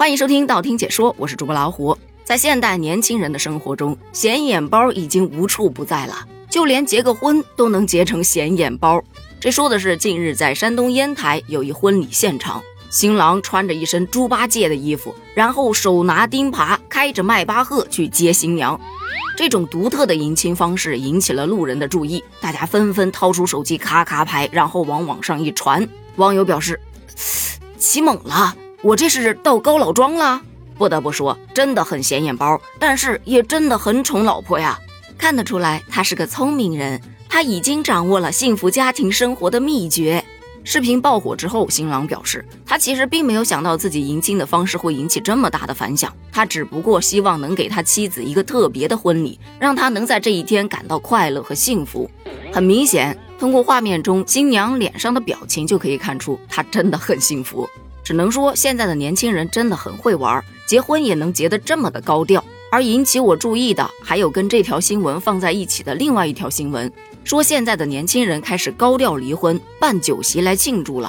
欢迎收听道听解说，我是主播老虎。在现代年轻人的生活中，显眼包已经无处不在了，就连结个婚都能结成显眼包。这说的是近日在山东烟台有一婚礼现场，新郎穿着一身猪八戒的衣服，然后手拿钉耙，开着迈巴赫去接新娘。这种独特的迎亲方式引起了路人的注意，大家纷纷掏出手机咔咔拍，然后往网上一传。网友表示：“ 起猛了，我这是到高老庄了。”不得不说，真的很显眼包，但是也真的很宠老婆呀。看得出来，他是个聪明人。他已经掌握了幸福家庭生活的秘诀。视频爆火之后，新郎表示，他其实并没有想到自己迎亲的方式会引起这么大的反响。他只不过希望能给他妻子一个特别的婚礼，让他能在这一天感到快乐和幸福。很明显，通过画面中新娘脸上的表情就可以看出，她真的很幸福。只能说，现在的年轻人真的很会玩，结婚也能结得这么的高调。而引起我注意的，还有跟这条新闻放在一起的另外一条新闻。说现在的年轻人开始高调离婚，办酒席来庆祝了。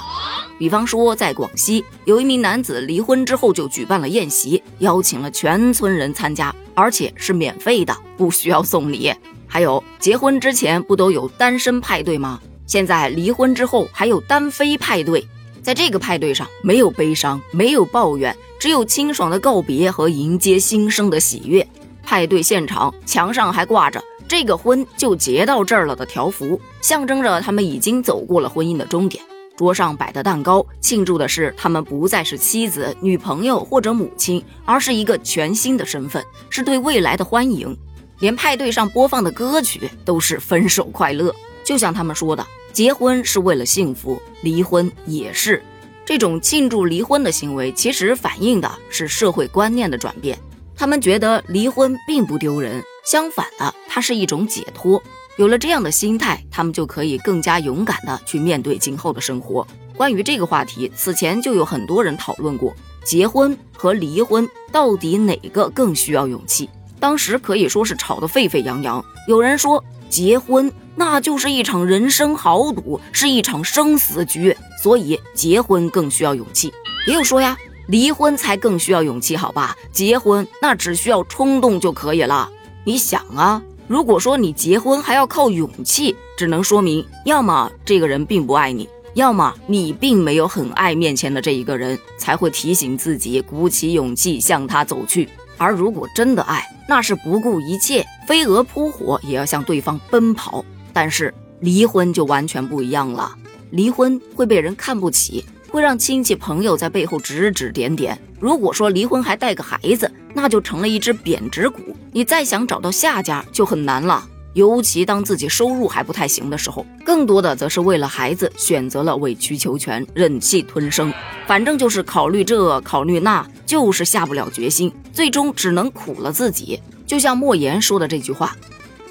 比方说，在广西有一名男子离婚之后就举办了宴席，邀请了全村人参加，而且是免费的，不需要送礼。还有结婚之前不都有单身派对吗？现在离婚之后还有单飞派对，在这个派对上没有悲伤，没有抱怨，只有清爽的告别和迎接新生的喜悦。派对现场墙上还挂着。这个婚就结到这儿了的条幅，象征着他们已经走过了婚姻的终点。桌上摆的蛋糕，庆祝的是他们不再是妻子、女朋友或者母亲，而是一个全新的身份，是对未来的欢迎。连派对上播放的歌曲都是分手快乐。就像他们说的，结婚是为了幸福，离婚也是。这种庆祝离婚的行为，其实反映的是社会观念的转变。他们觉得离婚并不丢人。相反的，它是一种解脱。有了这样的心态，他们就可以更加勇敢的去面对今后的生活。关于这个话题，此前就有很多人讨论过，结婚和离婚到底哪个更需要勇气？当时可以说是吵得沸沸扬扬。有人说，结婚那就是一场人生豪赌，是一场生死局，所以结婚更需要勇气。也有说呀，离婚才更需要勇气，好吧？结婚那只需要冲动就可以了。你想啊，如果说你结婚还要靠勇气，只能说明要么这个人并不爱你，要么你并没有很爱面前的这一个人，才会提醒自己鼓起勇气向他走去。而如果真的爱，那是不顾一切，飞蛾扑火也要向对方奔跑。但是离婚就完全不一样了，离婚会被人看不起。会让亲戚朋友在背后指指点点。如果说离婚还带个孩子，那就成了一只贬值股。你再想找到下家就很难了。尤其当自己收入还不太行的时候，更多的则是为了孩子选择了委曲求全、忍气吞声。反正就是考虑这考虑那，就是下不了决心，最终只能苦了自己。就像莫言说的这句话：“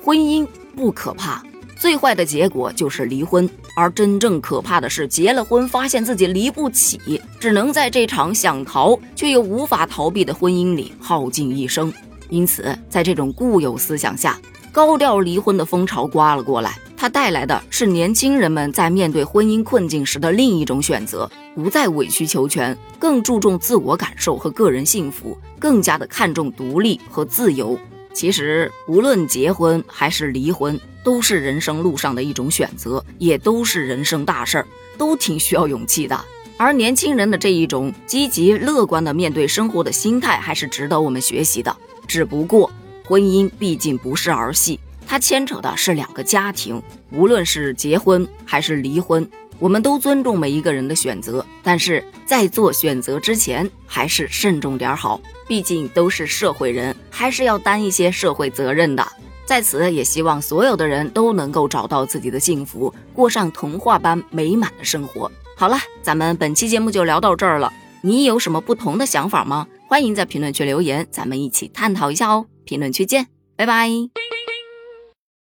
婚姻不可怕。”最坏的结果就是离婚，而真正可怕的是结了婚发现自己离不起，只能在这场想逃却又无法逃避的婚姻里耗尽一生。因此，在这种固有思想下，高调离婚的风潮刮了过来，它带来的是年轻人们在面对婚姻困境时的另一种选择：不再委曲求全，更注重自我感受和个人幸福，更加的看重独立和自由。其实，无论结婚还是离婚，都是人生路上的一种选择，也都是人生大事儿，都挺需要勇气的。而年轻人的这一种积极乐观的面对生活的心态，还是值得我们学习的。只不过，婚姻毕竟不是儿戏，它牵扯的是两个家庭，无论是结婚还是离婚。我们都尊重每一个人的选择，但是在做选择之前，还是慎重点好。毕竟都是社会人，还是要担一些社会责任的。在此，也希望所有的人都能够找到自己的幸福，过上童话般美满的生活。好了，咱们本期节目就聊到这儿了。你有什么不同的想法吗？欢迎在评论区留言，咱们一起探讨一下哦。评论区见，拜拜。